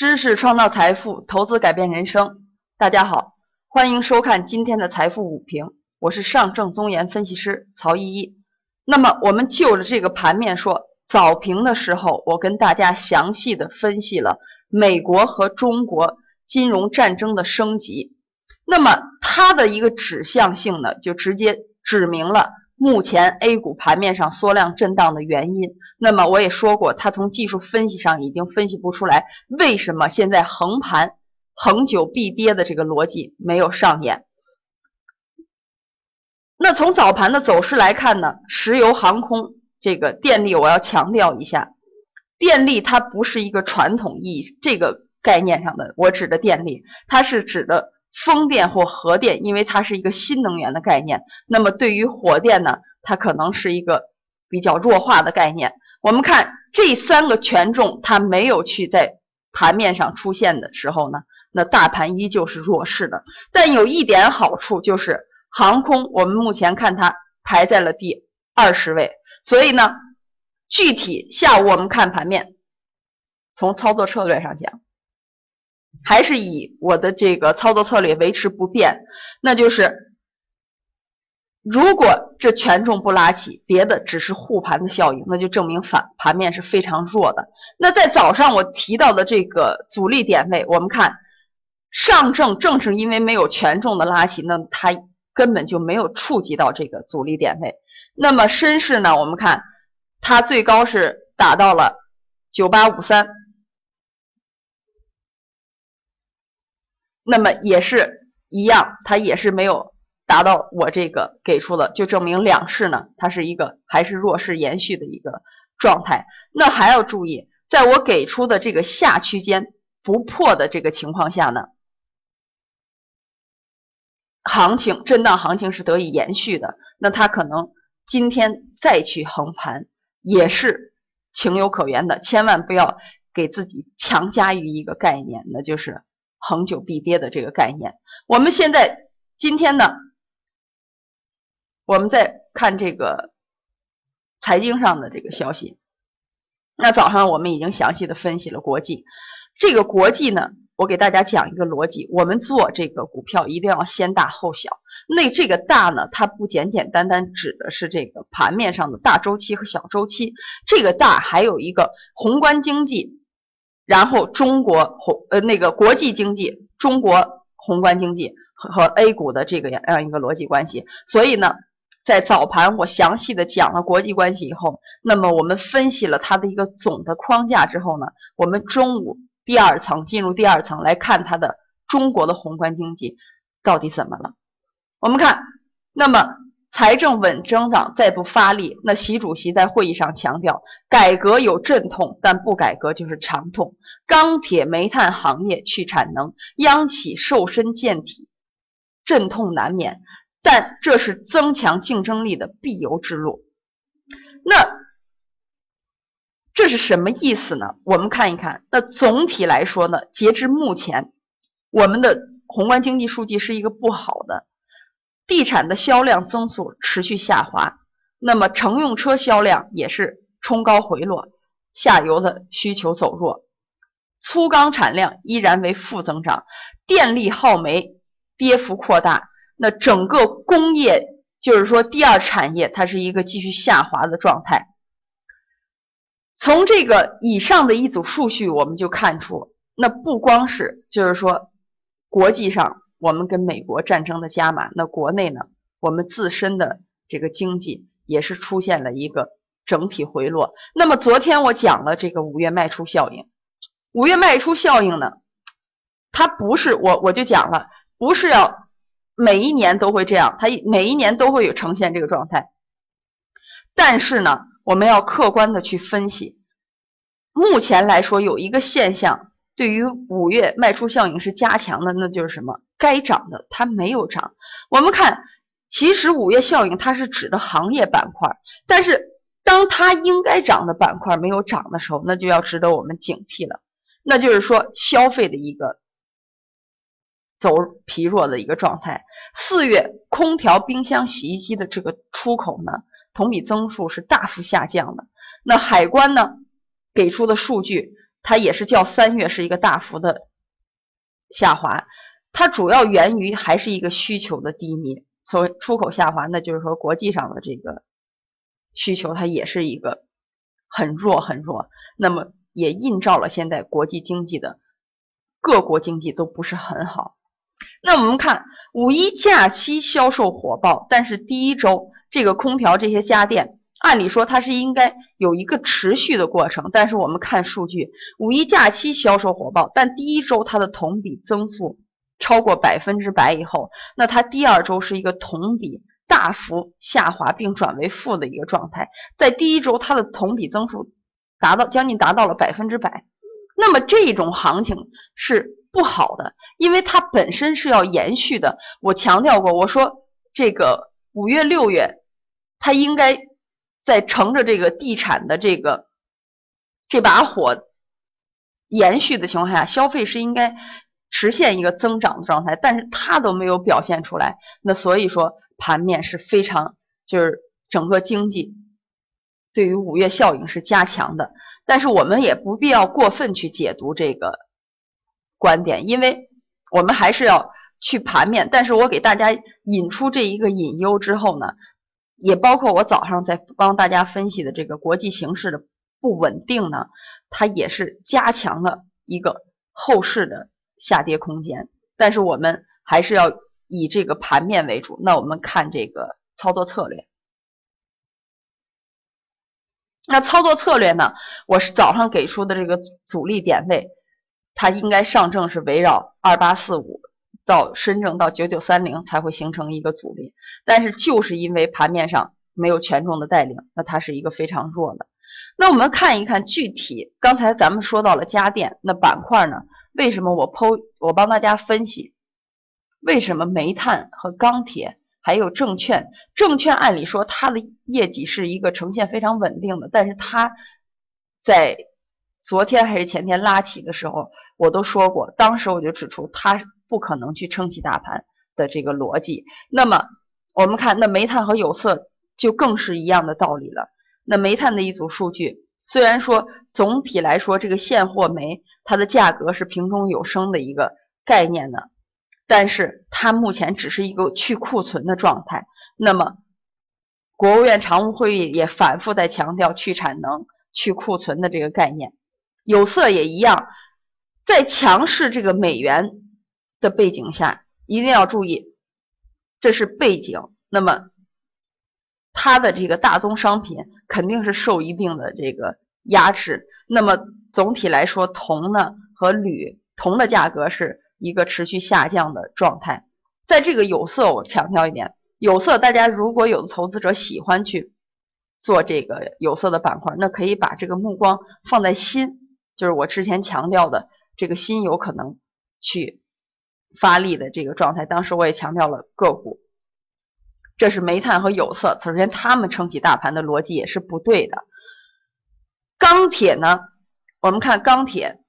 知识创造财富，投资改变人生。大家好，欢迎收看今天的财富午评，我是上证综研分析师曹依依。那么，我们就着这个盘面说，早评的时候，我跟大家详细的分析了美国和中国金融战争的升级。那么，它的一个指向性呢，就直接指明了。目前 A 股盘面上缩量震荡的原因，那么我也说过，它从技术分析上已经分析不出来为什么现在横盘恒久必跌的这个逻辑没有上演。那从早盘的走势来看呢，石油、航空、这个电力，我要强调一下，电力它不是一个传统意义这个概念上的，我指的电力，它是指的。风电或核电，因为它是一个新能源的概念，那么对于火电呢，它可能是一个比较弱化的概念。我们看这三个权重，它没有去在盘面上出现的时候呢，那大盘依旧是弱势的。但有一点好处就是航空，我们目前看它排在了第二十位。所以呢，具体下午我们看盘面，从操作策略上讲。还是以我的这个操作策略维持不变，那就是如果这权重不拉起，别的只是护盘的效应，那就证明反盘面是非常弱的。那在早上我提到的这个阻力点位，我们看上证正是因为没有权重的拉起，那它根本就没有触及到这个阻力点位。那么深市呢，我们看它最高是达到了九八五三。那么也是一样，它也是没有达到我这个给出的，就证明两市呢，它是一个还是弱势延续的一个状态。那还要注意，在我给出的这个下区间不破的这个情况下呢，行情震荡行情是得以延续的。那它可能今天再去横盘也是情有可原的，千万不要给自己强加于一个概念，那就是。恒久必跌的这个概念，我们现在今天呢，我们在看这个财经上的这个消息。那早上我们已经详细的分析了国际，这个国际呢，我给大家讲一个逻辑：我们做这个股票一定要先大后小。那这个大呢，它不简简单单指的是这个盘面上的大周期和小周期，这个大还有一个宏观经济。然后中国宏呃那个国际经济，中国宏观经济和和 A 股的这个样一个逻辑关系，所以呢，在早盘我详细的讲了国际关系以后，那么我们分析了它的一个总的框架之后呢，我们中午第二层进入第二层来看它的中国的宏观经济到底怎么了，我们看，那么。财政稳增长再不发力，那习主席在会议上强调，改革有阵痛，但不改革就是长痛。钢铁、煤炭行业去产能，央企瘦身健体，阵痛难免，但这是增强竞争力的必由之路。那这是什么意思呢？我们看一看，那总体来说呢，截至目前，我们的宏观经济数据是一个不好的。地产的销量增速持续下滑，那么乘用车销量也是冲高回落，下游的需求走弱，粗钢产量依然为负增长，电力耗煤跌幅扩大，那整个工业就是说第二产业它是一个继续下滑的状态。从这个以上的一组数据，我们就看出，那不光是就是说国际上。我们跟美国战争的加码，那国内呢？我们自身的这个经济也是出现了一个整体回落。那么昨天我讲了这个五月卖出效应，五月卖出效应呢，它不是我我就讲了，不是要每一年都会这样，它每一年都会有呈现这个状态。但是呢，我们要客观的去分析，目前来说有一个现象。对于五月卖出效应是加强的，那就是什么？该涨的它没有涨。我们看，其实五月效应它是指的行业板块，但是当它应该涨的板块没有涨的时候，那就要值得我们警惕了。那就是说，消费的一个走疲弱的一个状态。四月空调、冰箱、洗衣机的这个出口呢，同比增速是大幅下降的。那海关呢给出的数据。它也是较三月是一个大幅的下滑，它主要源于还是一个需求的低迷。所谓出口下滑，那就是说国际上的这个需求它也是一个很弱很弱，那么也映照了现在国际经济的各国经济都不是很好。那我们看五一假期销售火爆，但是第一周这个空调这些家电。按理说它是应该有一个持续的过程，但是我们看数据，五一假期销售火爆，但第一周它的同比增速超过百分之百以后，那它第二周是一个同比大幅下滑并转为负的一个状态，在第一周它的同比增速达到将近达到了百分之百，那么这种行情是不好的，因为它本身是要延续的。我强调过，我说这个五月六月它应该。在乘着这个地产的这个这把火延续的情况下，消费是应该实现一个增长的状态，但是它都没有表现出来，那所以说盘面是非常就是整个经济对于五月效应是加强的，但是我们也不必要过分去解读这个观点，因为我们还是要去盘面，但是我给大家引出这一个隐忧之后呢。也包括我早上在帮大家分析的这个国际形势的不稳定呢，它也是加强了一个后市的下跌空间。但是我们还是要以这个盘面为主。那我们看这个操作策略。那操作策略呢？我是早上给出的这个阻力点位，它应该上证是围绕二八四五。到深证到九九三零才会形成一个阻力，但是就是因为盘面上没有权重的带领，那它是一个非常弱的。那我们看一看具体，刚才咱们说到了家电，那板块呢？为什么我剖我帮大家分析？为什么煤炭和钢铁还有证券？证券按理说它的业绩是一个呈现非常稳定的，但是它在昨天还是前天拉起的时候，我都说过，当时我就指出它。不可能去撑起大盘的这个逻辑。那么我们看，那煤炭和有色就更是一样的道理了。那煤炭的一组数据，虽然说总体来说这个现货煤它的价格是瓶中有升的一个概念呢，但是它目前只是一个去库存的状态。那么国务院常务会议也反复在强调去产能、去库存的这个概念。有色也一样，在强势这个美元。的背景下，一定要注意，这是背景。那么，它的这个大宗商品肯定是受一定的这个压制。那么总体来说，铜呢和铝，铜的价格是一个持续下降的状态。在这个有色，我强调一点，有色大家如果有的投资者喜欢去做这个有色的板块，那可以把这个目光放在锌，就是我之前强调的这个锌有可能去。发力的这个状态，当时我也强调了个股，这是煤炭和有色，首先他们撑起大盘的逻辑也是不对的。钢铁呢，我们看钢铁，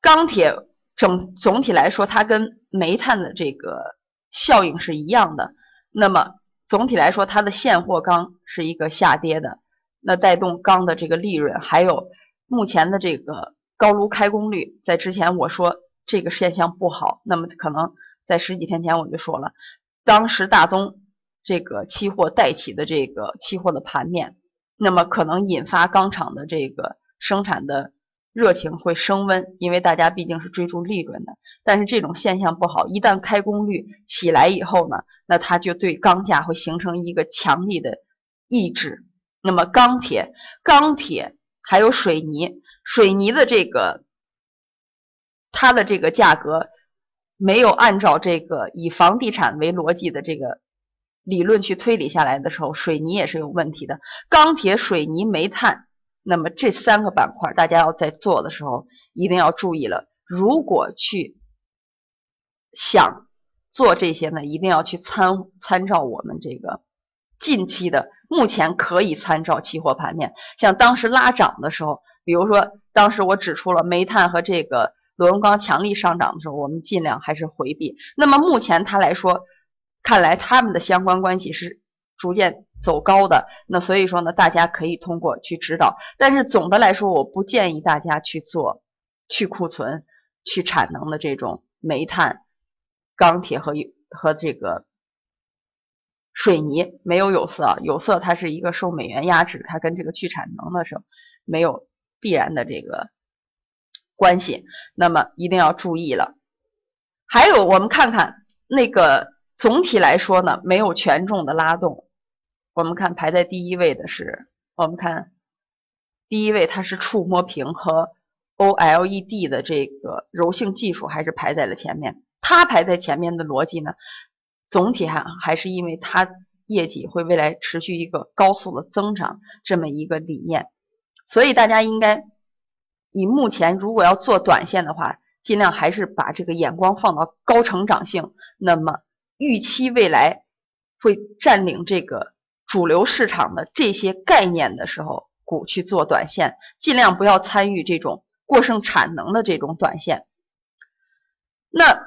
钢铁整总体来说，它跟煤炭的这个效应是一样的。那么总体来说，它的现货钢是一个下跌的，那带动钢的这个利润，还有目前的这个高炉开工率，在之前我说。这个现象不好，那么可能在十几天前我就说了，当时大宗这个期货带起的这个期货的盘面，那么可能引发钢厂的这个生产的热情会升温，因为大家毕竟是追逐利润的。但是这种现象不好，一旦开工率起来以后呢，那它就对钢价会形成一个强力的抑制。那么钢铁、钢铁还有水泥，水泥的这个。它的这个价格没有按照这个以房地产为逻辑的这个理论去推理下来的时候，水泥也是有问题的。钢铁、水泥、煤炭，那么这三个板块，大家要在做的时候一定要注意了。如果去想做这些呢，一定要去参参照我们这个近期的目前可以参照期货盘面。像当时拉涨的时候，比如说当时我指出了煤炭和这个。螺纹钢强力上涨的时候，我们尽量还是回避。那么目前它来说，看来他们的相关关系是逐渐走高的。那所以说呢，大家可以通过去指导，但是总的来说，我不建议大家去做去库存、去产能的这种煤炭、钢铁和和这个。水泥没有有色，有色它是一个受美元压制，它跟这个去产能的时候没有必然的这个关系，那么一定要注意了。还有我们看看那个总体来说呢，没有权重的拉动。我们看排在第一位的是，我们看第一位它是触摸屏和 OLED 的这个柔性技术还是排在了前面，它排在前面的逻辑呢？总体还还是因为它业绩会未来持续一个高速的增长这么一个理念，所以大家应该以目前如果要做短线的话，尽量还是把这个眼光放到高成长性，那么预期未来会占领这个主流市场的这些概念的时候，股去做短线，尽量不要参与这种过剩产能的这种短线。那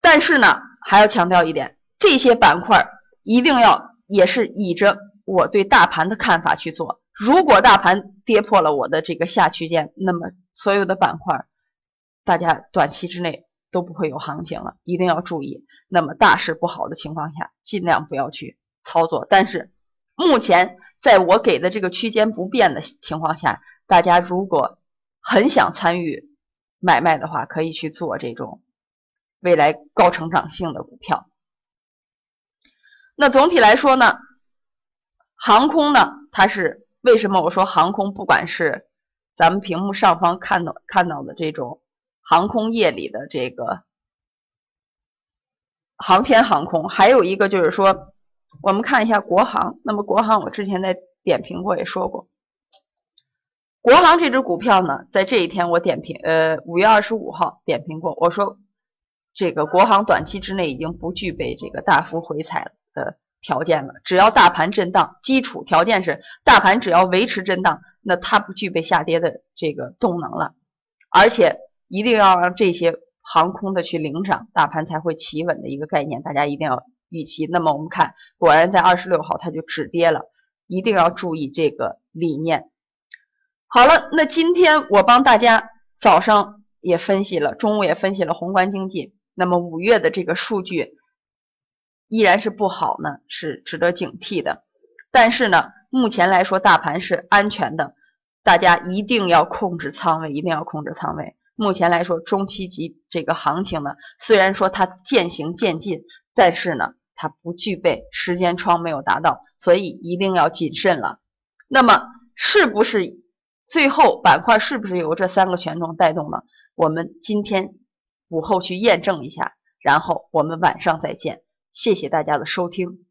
但是呢？还要强调一点，这些板块一定要也是倚着我对大盘的看法去做。如果大盘跌破了我的这个下区间，那么所有的板块，大家短期之内都不会有行情了，一定要注意。那么大势不好的情况下，尽量不要去操作。但是目前在我给的这个区间不变的情况下，大家如果很想参与买卖的话，可以去做这种。未来高成长性的股票，那总体来说呢，航空呢，它是为什么我说航空，不管是咱们屏幕上方看到看到的这种航空业里的这个航天航空，还有一个就是说，我们看一下国航。那么国航我之前在点评过，也说过，国航这只股票呢，在这一天我点评，呃，五月二十五号点评过，我说。这个国航短期之内已经不具备这个大幅回踩的条件了。只要大盘震荡，基础条件是大盘只要维持震荡，那它不具备下跌的这个动能了。而且一定要让这些航空的去领涨，大盘才会企稳的一个概念，大家一定要预期。那么我们看，果然在二十六号它就止跌了，一定要注意这个理念。好了，那今天我帮大家早上也分析了，中午也分析了宏观经济。那么五月的这个数据依然是不好呢，是值得警惕的。但是呢，目前来说大盘是安全的，大家一定要控制仓位，一定要控制仓位。目前来说，中期级这个行情呢，虽然说它渐行渐近，但是呢，它不具备时间窗没有达到，所以一定要谨慎了。那么，是不是最后板块是不是由这三个权重带动了？我们今天。午后去验证一下，然后我们晚上再见。谢谢大家的收听。